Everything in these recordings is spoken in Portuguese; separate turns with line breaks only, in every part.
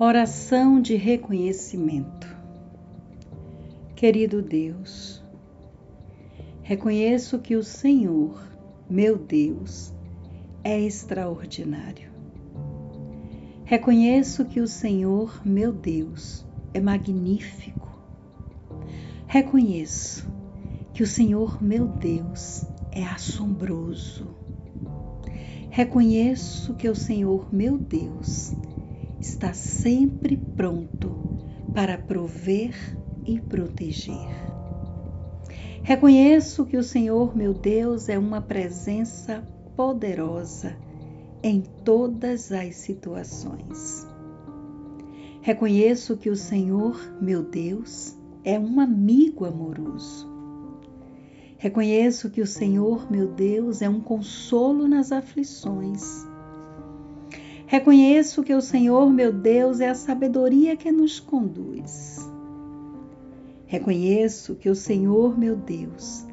Oração de reconhecimento. Querido Deus, reconheço que o Senhor, meu Deus, é extraordinário. Reconheço que o Senhor, meu Deus, é magnífico. Reconheço que o Senhor, meu Deus, é assombroso. Reconheço que o Senhor, meu Deus, está sempre pronto para prover e proteger. Reconheço que o Senhor, meu Deus, é uma presença poderosa em todas as situações. Reconheço que o Senhor, meu Deus, é um amigo amoroso. Reconheço que o Senhor, meu Deus, é um consolo nas aflições. Reconheço que o Senhor, meu Deus, é a sabedoria que nos conduz. Reconheço que o Senhor, meu Deus,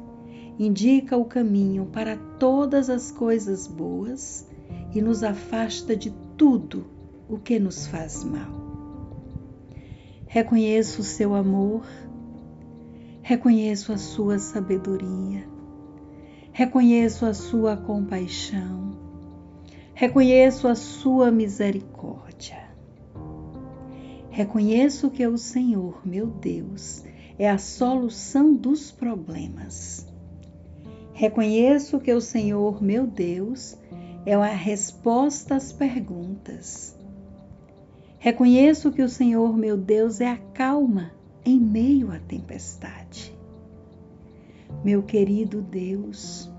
indica o caminho para todas as coisas boas e nos afasta de tudo o que nos faz mal. Reconheço o seu amor, reconheço a sua sabedoria, reconheço a sua compaixão Reconheço a sua misericórdia. Reconheço que o Senhor, meu Deus, é a solução dos problemas. Reconheço que o Senhor, meu Deus, é a resposta às perguntas. Reconheço que o Senhor, meu Deus, é a calma em meio à tempestade. Meu querido Deus,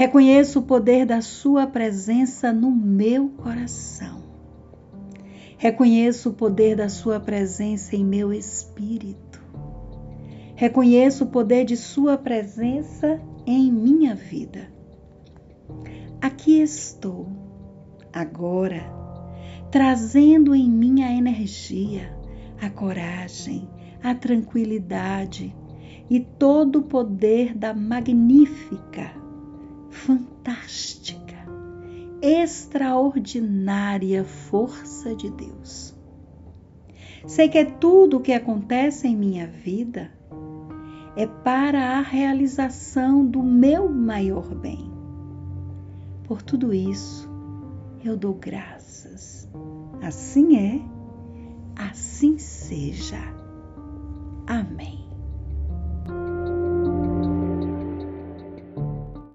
Reconheço o poder da Sua presença no meu coração. Reconheço o poder da Sua presença em meu espírito. Reconheço o poder de Sua presença em minha vida. Aqui estou, agora, trazendo em mim a energia, a coragem, a tranquilidade e todo o poder da magnífica fantástica, extraordinária força de Deus. Sei que tudo o que acontece em minha vida é para a realização do meu maior bem. Por tudo isso, eu dou graças. Assim é, assim seja. Amém.